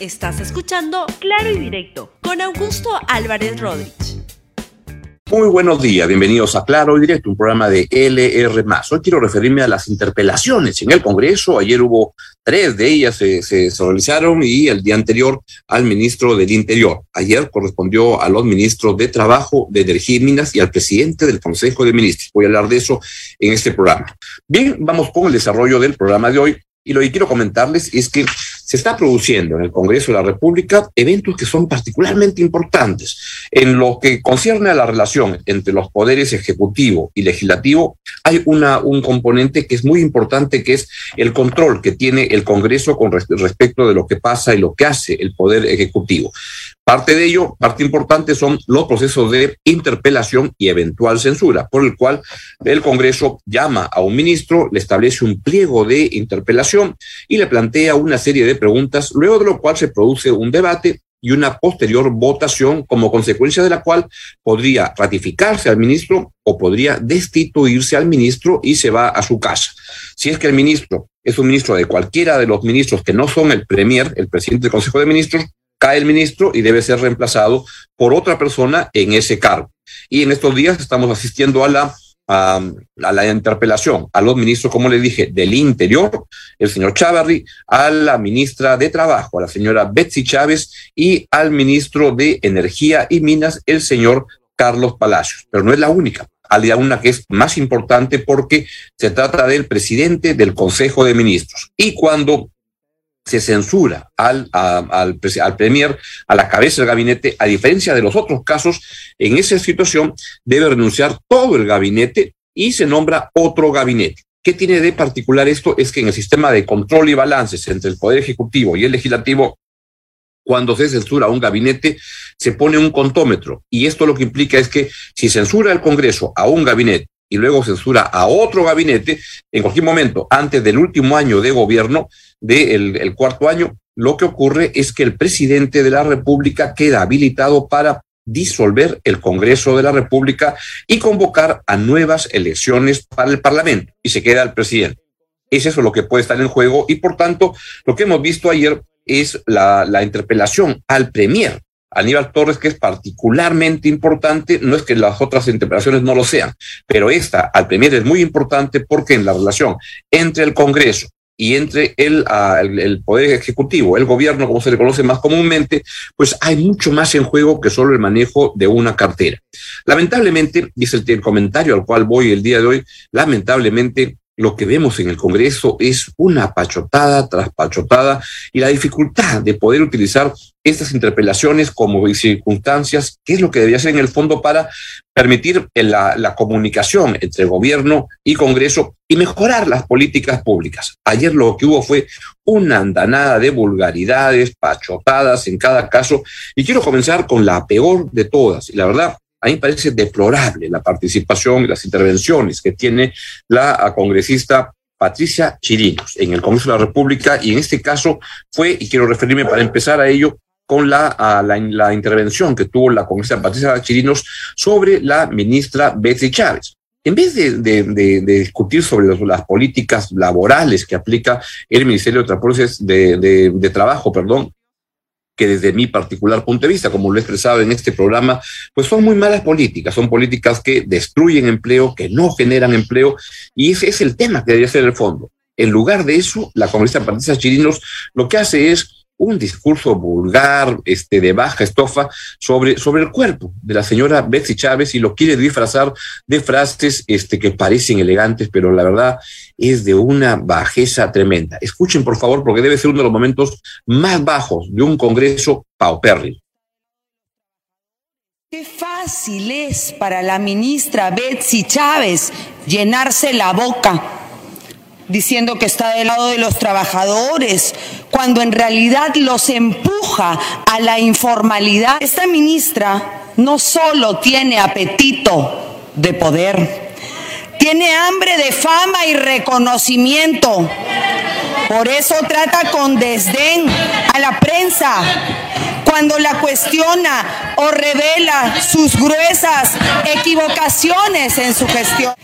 Estás escuchando Claro y Directo con Augusto Álvarez Rodríguez. Muy buenos días, bienvenidos a Claro y Directo, un programa de LR. Hoy quiero referirme a las interpelaciones en el Congreso. Ayer hubo tres de ellas, se, se realizaron y el día anterior al ministro del Interior. Ayer correspondió a los ministros de Trabajo, de Energía y Minas y al presidente del Consejo de Ministros. Voy a hablar de eso en este programa. Bien, vamos con el desarrollo del programa de hoy. Y lo que quiero comentarles es que se está produciendo en el Congreso de la República eventos que son particularmente importantes. En lo que concierne a la relación entre los poderes ejecutivo y legislativo, hay una, un componente que es muy importante, que es el control que tiene el Congreso con respecto de lo que pasa y lo que hace el Poder Ejecutivo. Parte de ello, parte importante son los procesos de interpelación y eventual censura, por el cual el Congreso llama a un ministro, le establece un pliego de interpelación y le plantea una serie de preguntas, luego de lo cual se produce un debate y una posterior votación, como consecuencia de la cual podría ratificarse al ministro o podría destituirse al ministro y se va a su casa. Si es que el ministro es un ministro de cualquiera de los ministros que no son el premier, el presidente del Consejo de Ministros, cae el ministro y debe ser reemplazado por otra persona en ese cargo. Y en estos días estamos asistiendo a la, a, la interpelación a los ministros, como le dije, del Interior, el señor Chávarri, a la ministra de Trabajo, a la señora Betsy Chávez, y al ministro de Energía y Minas, el señor Carlos Palacios. Pero no es la única. Hay una que es más importante porque se trata del presidente del Consejo de Ministros. Y cuando se censura al, al, al Premier, a la cabeza del gabinete, a diferencia de los otros casos, en esa situación debe renunciar todo el gabinete y se nombra otro gabinete. ¿Qué tiene de particular esto? Es que en el sistema de control y balances entre el Poder Ejecutivo y el Legislativo, cuando se censura un gabinete, se pone un contómetro. Y esto lo que implica es que si censura el Congreso a un gabinete y luego censura a otro gabinete, en cualquier momento, antes del último año de gobierno, del el cuarto año, lo que ocurre es que el presidente de la República queda habilitado para disolver el Congreso de la República y convocar a nuevas elecciones para el Parlamento y se queda el presidente. Es eso lo que puede estar en juego y por tanto lo que hemos visto ayer es la, la interpelación al Premier Aníbal Torres, que es particularmente importante, no es que las otras interpelaciones no lo sean, pero esta al Premier es muy importante porque en la relación entre el Congreso y entre el, uh, el, Poder Ejecutivo, el gobierno, como se le conoce más comúnmente, pues hay mucho más en juego que solo el manejo de una cartera. Lamentablemente, dice el comentario al cual voy el día de hoy, lamentablemente lo que vemos en el Congreso es una pachotada tras pachotada y la dificultad de poder utilizar estas interpelaciones como circunstancias, que es lo que debería ser en el fondo para permitir la, la comunicación entre gobierno y Congreso y mejorar las políticas públicas. Ayer lo que hubo fue una andanada de vulgaridades, pachotadas en cada caso, y quiero comenzar con la peor de todas, y la verdad, a mí me parece deplorable la participación y las intervenciones que tiene la congresista Patricia Chirinos en el Congreso de la República y en este caso fue, y quiero referirme para empezar a ello, con la, la, la, intervención que tuvo la congresista Patricia Chirinos sobre la ministra Betsy Chávez. En vez de, discutir sobre las políticas laborales que aplica el Ministerio de Transportes de Trabajo, perdón, que desde mi particular punto de vista, como lo he expresado en este programa, pues son muy malas políticas, son políticas que destruyen empleo, que no generan empleo, y ese es el tema que debería ser el fondo. En lugar de eso, la congresista Patricia Chirinos lo que hace es un discurso vulgar, este, de baja estofa sobre, sobre el cuerpo de la señora Betsy Chávez y lo quiere disfrazar de frases este, que parecen elegantes, pero la verdad es de una bajeza tremenda. Escuchen, por favor, porque debe ser uno de los momentos más bajos de un congreso paupérrimo. Qué fácil es para la ministra Betsy Chávez llenarse la boca diciendo que está del lado de los trabajadores, cuando en realidad los empuja a la informalidad. Esta ministra no solo tiene apetito de poder, tiene hambre de fama y reconocimiento. Por eso trata con desdén a la prensa cuando la cuestiona o revela sus gruesas equivocaciones en su gestión.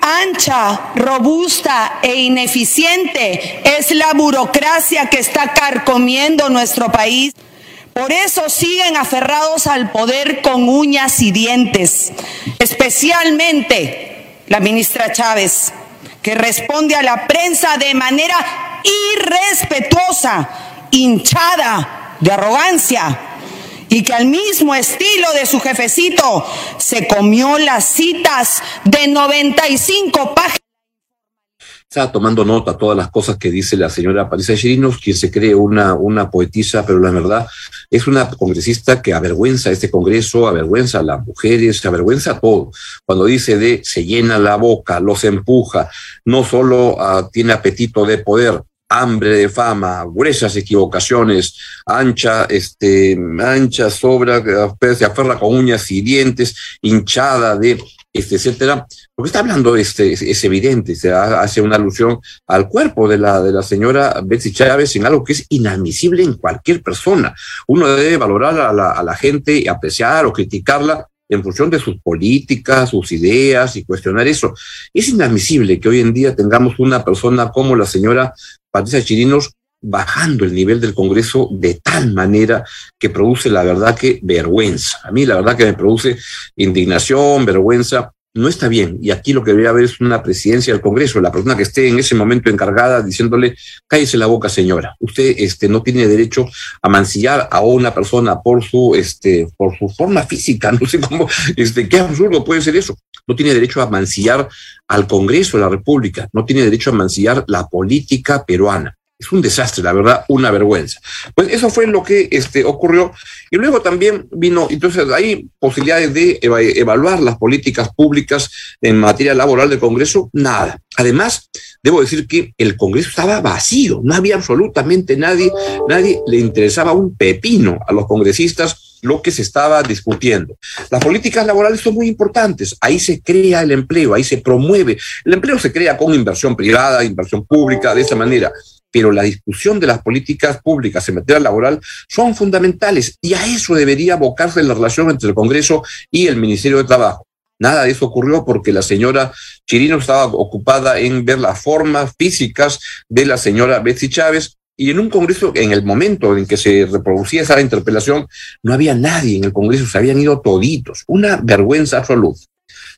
Ancha, robusta e ineficiente es la burocracia que está carcomiendo nuestro país. Por eso siguen aferrados al poder con uñas y dientes, especialmente la ministra Chávez, que responde a la prensa de manera irrespetuosa, hinchada de arrogancia y que al mismo estilo de su jefecito se comió las citas de 95 páginas. Estaba tomando nota todas las cosas que dice la señora Parisa Chirinos, quien se cree una, una poetisa, pero la verdad es una congresista que avergüenza este Congreso, avergüenza a las mujeres, avergüenza a todo. Cuando dice de se llena la boca, los empuja, no solo uh, tiene apetito de poder, hambre de fama, gruesas equivocaciones, ancha, este, ancha, sobra, se aferra con uñas y dientes, hinchada de, este, etcétera. Lo que está hablando este, es, es evidente, se hace una alusión al cuerpo de la, de la señora Betsy Chávez en algo que es inadmisible en cualquier persona. Uno debe valorar a la, a la gente y apreciar o criticarla en función de sus políticas, sus ideas y cuestionar eso. Es inadmisible que hoy en día tengamos una persona como la señora Patricia Chirinos bajando el nivel del Congreso de tal manera que produce la verdad que vergüenza. A mí la verdad que me produce indignación, vergüenza. No está bien. Y aquí lo que debería haber es una presidencia del Congreso, la persona que esté en ese momento encargada diciéndole, cállese la boca, señora. Usted este, no tiene derecho a mancillar a una persona por su, este, por su forma física. No sé cómo, este, qué absurdo puede ser eso. No tiene derecho a mancillar al Congreso de la República. No tiene derecho a mancillar la política peruana es un desastre, la verdad, una vergüenza. Pues eso fue lo que este, ocurrió. Y luego también vino, entonces hay posibilidades de eva evaluar las políticas públicas en materia laboral del Congreso, nada. Además, debo decir que el Congreso estaba vacío, no había absolutamente nadie, nadie le interesaba un pepino a los congresistas lo que se estaba discutiendo. Las políticas laborales son muy importantes, ahí se crea el empleo, ahí se promueve. El empleo se crea con inversión privada, inversión pública, de esa manera pero la discusión de las políticas públicas en materia laboral son fundamentales y a eso debería abocarse la relación entre el Congreso y el Ministerio de Trabajo. Nada de eso ocurrió porque la señora Chirino estaba ocupada en ver las formas físicas de la señora Betsy Chávez y en un Congreso, en el momento en que se reproducía esa interpelación, no había nadie en el Congreso, se habían ido toditos. Una vergüenza absoluta.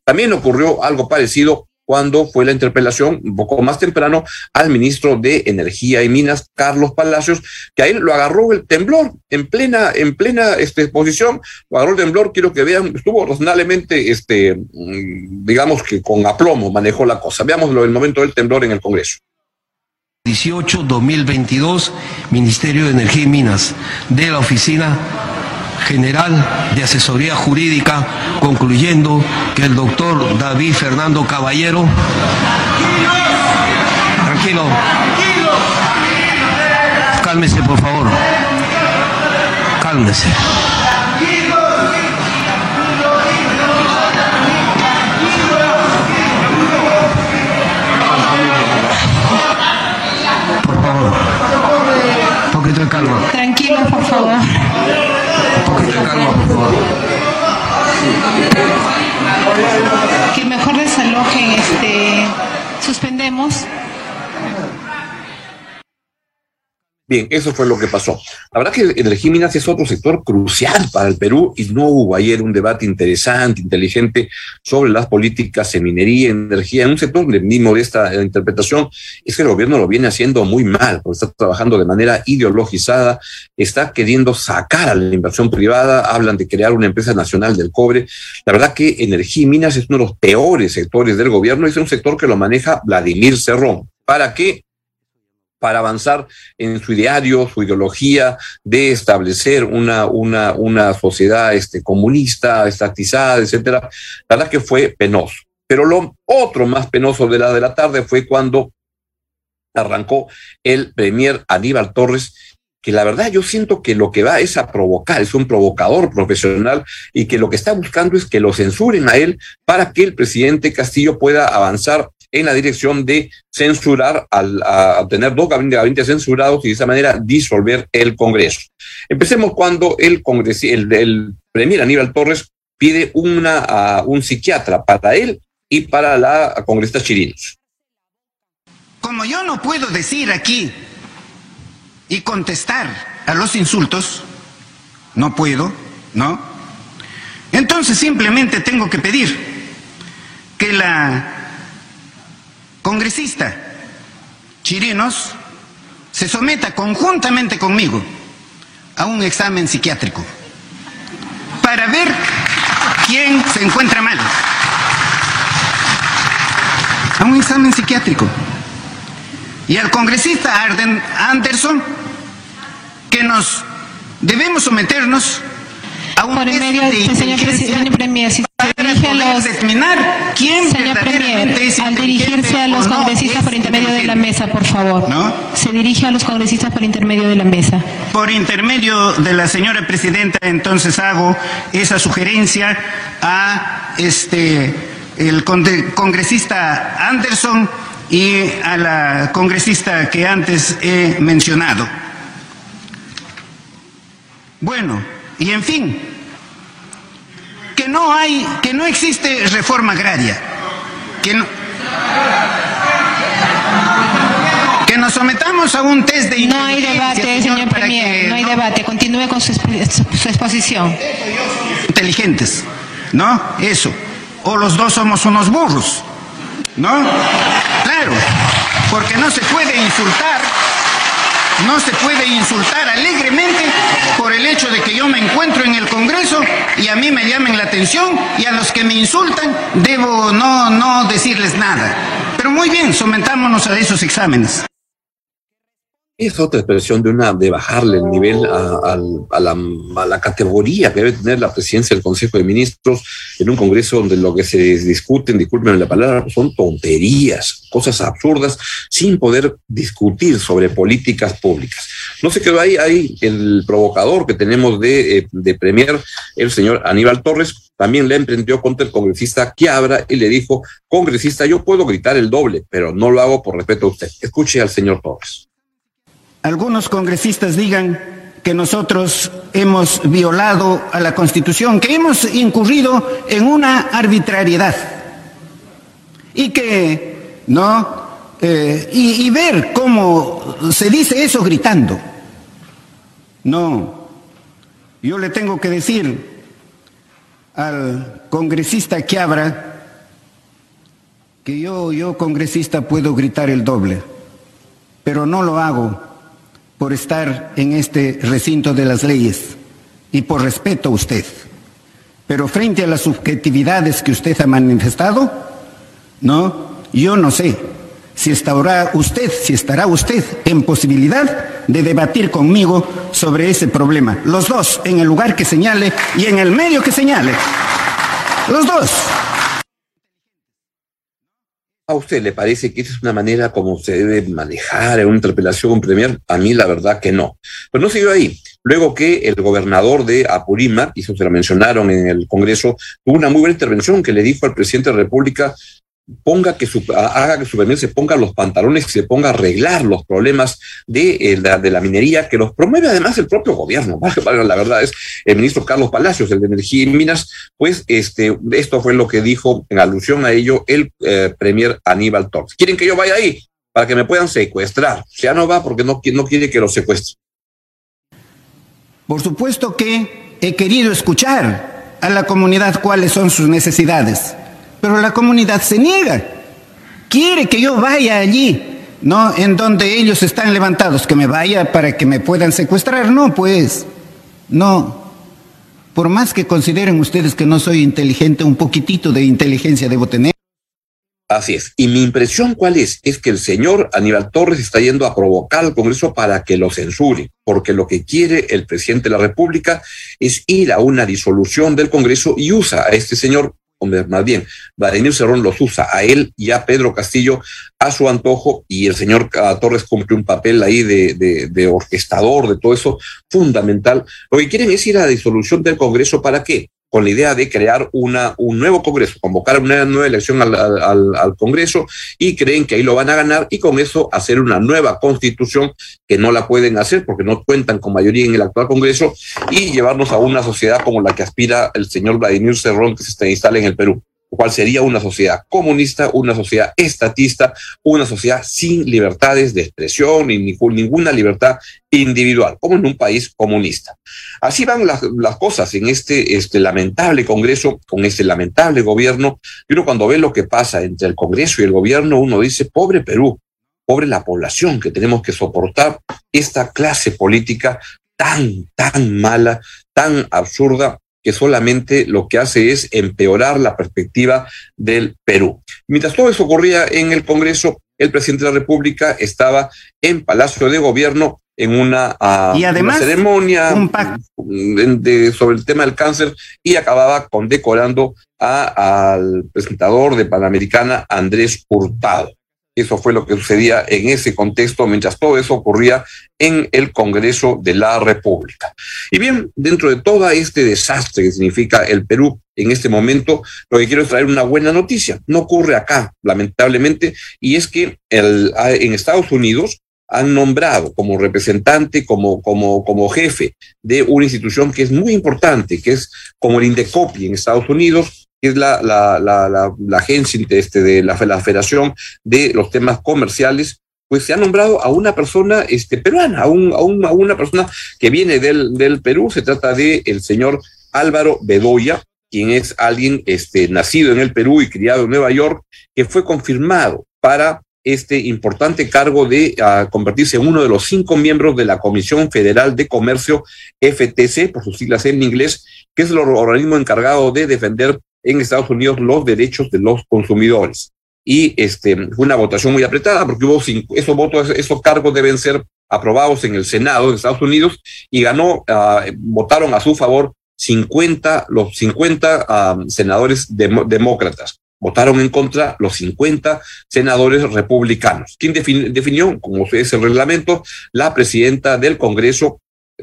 También ocurrió algo parecido cuando fue la interpelación un poco más temprano al ministro de Energía y Minas, Carlos Palacios, que ahí lo agarró el temblor en plena, en plena este, exposición, lo agarró el temblor, quiero que vean, estuvo razonablemente, este, digamos que con aplomo manejó la cosa. Veámoslo el momento del temblor en el Congreso. 18-2022, Ministerio de Energía y Minas, de la Oficina General de Asesoría Jurídica, concluyendo que el doctor David Fernando Caballero. Tranquilo. Cálmese, por favor. Cálmese. Bien, eso fue lo que pasó. La verdad que Energía y Minas es otro sector crucial para el Perú y no hubo ayer un debate interesante, inteligente sobre las políticas en minería, energía, en un sector de mi modesta interpretación es que el gobierno lo viene haciendo muy mal, porque está trabajando de manera ideologizada, está queriendo sacar a la inversión privada, hablan de crear una empresa nacional del cobre. La verdad que Energía y Minas es uno de los peores sectores del gobierno, es un sector que lo maneja Vladimir Cerrón. ¿Para qué? Para avanzar en su ideario, su ideología de establecer una, una, una sociedad este, comunista, estatizada, etcétera. La verdad que fue penoso. Pero lo otro más penoso de la de la tarde fue cuando arrancó el premier Aníbal Torres, que la verdad yo siento que lo que va es a provocar, es un provocador profesional y que lo que está buscando es que lo censuren a él para que el presidente Castillo pueda avanzar en la dirección de censurar, al, a, tener dos gabinetes, censurados y de esa manera disolver el Congreso. Empecemos cuando el, congres, el, el premier Aníbal Torres pide una, un psiquiatra para él y para la congresista Chirinos. Como yo no puedo decir aquí y contestar a los insultos, no puedo, ¿no? Entonces simplemente tengo que pedir que la congresista Chirinos se someta conjuntamente conmigo a un examen psiquiátrico para ver quién se encuentra mal. A un examen psiquiátrico. Y al congresista Arden Anderson que nos debemos someternos a un test de inteligencia para poder determinar quién Señor verdaderamente Premier, es al inteligente dirigirse a los o no congresistas es por intermedio de la mesa, por favor. ¿No? Se dirige a los congresistas por intermedio de la mesa. Por intermedio de la señora presidenta, entonces hago esa sugerencia a este el congresista Anderson y a la congresista que antes he mencionado. Bueno, y en fin, que no hay, que no existe reforma agraria, que no, sometamos a un test de No hay debate, señor Premier, que no hay debate. Continúe con su- su exposición. inteligentes, ¿no? Eso. O los dos somos unos burros, ¿no? Claro, porque no se puede insultar, no se puede insultar alegremente por el hecho de que yo me encuentro en el Congreso y a mí me llamen la atención y a los que me insultan debo no, no decirles nada. Pero muy bien, sometámonos a esos exámenes. Es otra expresión de una de bajarle el nivel a, la, categoría que debe tener la presidencia del Consejo de Ministros en un Congreso donde lo que se discuten, disculpen la palabra, son tonterías, cosas absurdas, sin poder discutir sobre políticas públicas. No se quedó ahí, ahí el provocador que tenemos de, eh, de Premier, el señor Aníbal Torres, también le emprendió contra el congresista Quiabra y le dijo, congresista, yo puedo gritar el doble, pero no lo hago por respeto a usted. Escuche al señor Torres. Algunos congresistas digan que nosotros hemos violado a la Constitución, que hemos incurrido en una arbitrariedad y que, ¿no? Eh, y, y ver cómo se dice eso gritando. No, yo le tengo que decir al congresista Quiabra que yo, yo congresista puedo gritar el doble, pero no lo hago por estar en este recinto de las leyes y por respeto a usted. Pero frente a las subjetividades que usted ha manifestado, no, yo no sé si estará usted, si estará usted en posibilidad de debatir conmigo sobre ese problema. Los dos, en el lugar que señale y en el medio que señale. Los dos. ¿A usted le parece que esa es una manera como se debe manejar una interpelación con Premier? A mí la verdad que no. Pero no siguió ahí. Luego que el gobernador de Apurímac, y eso se lo mencionaron en el Congreso, tuvo una muy buena intervención que le dijo al presidente de la República ponga que su, haga que su Premier se ponga los pantalones y se ponga a arreglar los problemas de, eh, la, minería, que los promueve además el propio gobierno. La verdad es el ministro Carlos Palacios, el de Energía y Minas, pues este, esto fue lo que dijo en alusión a ello el eh, Premier Aníbal Torres. ¿Quieren que yo vaya ahí? Para que me puedan secuestrar. Ya no va porque no, no quiere que lo secuestre. Por supuesto que he querido escuchar a la comunidad cuáles son sus necesidades, pero la comunidad se niega. Quiere que yo vaya allí, ¿no? En donde ellos están levantados, que me vaya para que me puedan secuestrar. No, pues, no. Por más que consideren ustedes que no soy inteligente, un poquitito de inteligencia debo tener. Así es. Y mi impresión cuál es, es que el señor Aníbal Torres está yendo a provocar al Congreso para que lo censure, porque lo que quiere el presidente de la República es ir a una disolución del Congreso y usa a este señor, más bien, Vladimir Cerrón los usa a él y a Pedro Castillo a su antojo y el señor Torres cumple un papel ahí de, de, de orquestador de todo eso fundamental. Lo que quieren es ir a la disolución del Congreso para qué? Con la idea de crear una, un nuevo Congreso, convocar una nueva elección al, al, al, Congreso y creen que ahí lo van a ganar y con eso hacer una nueva constitución que no la pueden hacer porque no cuentan con mayoría en el actual Congreso y llevarnos a una sociedad como la que aspira el señor Vladimir Cerrón que se instala en el Perú. Cual sería una sociedad comunista, una sociedad estatista, una sociedad sin libertades de expresión ni ninguna libertad individual, como en un país comunista. Así van las, cosas en este, este lamentable Congreso, con este lamentable gobierno, y uno cuando ve lo que pasa entre el Congreso y el gobierno, uno dice, pobre Perú, pobre la población que tenemos que soportar esta clase política tan, tan mala, tan absurda, que solamente lo que hace es empeorar la perspectiva del Perú. Mientras todo eso ocurría en el Congreso, el presidente de la República estaba en Palacio de Gobierno en una, ah, ceremonia sobre el tema del cáncer y acababa condecorando al presentador de Panamericana, Andrés Hurtado. Eso fue lo que sucedía en ese contexto mientras todo eso ocurría en el Congreso de la República. Y bien, dentro de todo este desastre que significa el Perú en este momento, lo que quiero es traer una buena noticia. No ocurre acá, lamentablemente, y es que el, en Estados Unidos han nombrado como representante, como, como, como jefe de una institución que es muy importante, que es como el Indecopi en Estados Unidos, que es la, la, la, la, agencia este, de la, Federación de los temas comerciales, pues se ha nombrado a una persona este, peruana, a, un, a, un, a una persona que viene del, del Perú. Se trata de el señor Álvaro Bedoya, quien es alguien este, nacido en el Perú y criado en Nueva York, que fue confirmado para este importante cargo de convertirse en uno de los cinco miembros de la Comisión Federal de Comercio, FTC, por sus siglas en inglés, que es el organismo encargado de defender en Estados Unidos los derechos de los consumidores. Y este, fue una votación muy apretada porque hubo cinco, esos votos, esos cargos deben ser aprobados en el Senado de Estados Unidos y ganó, uh, votaron a su favor 50, los 50 uh, senadores demócratas. Votaron en contra los 50 senadores republicanos. ¿Quién definió, como es el reglamento, la presidenta del Congreso,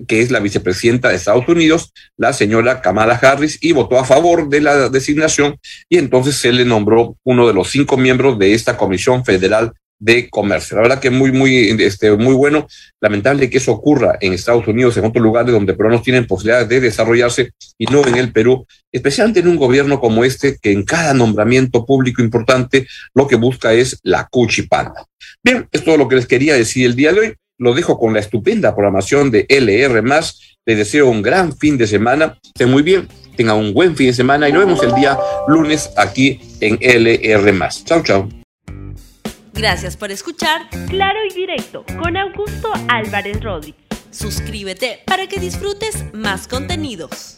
que es la vicepresidenta de Estados Unidos, la señora Kamala Harris, y votó a favor de la designación y entonces se le nombró uno de los cinco miembros de esta Comisión Federal de Comercio. La verdad que muy, muy, este, muy bueno. Lamentable que eso ocurra en Estados Unidos, en otros lugares donde peruanos tienen posibilidades de desarrollarse y no en el Perú, especialmente en un gobierno como este, que en cada nombramiento público importante lo que busca es la cuchipanda. Bien, es todo lo que les quería decir el día de hoy lo dejo con la estupenda programación de LR. Les deseo un gran fin de semana. Estén muy bien, tengan un buen fin de semana y nos vemos el día lunes aquí en LR. Chao, chao. Gracias por escuchar Claro y Directo con Augusto Álvarez Rodríguez. Suscríbete para que disfrutes más contenidos.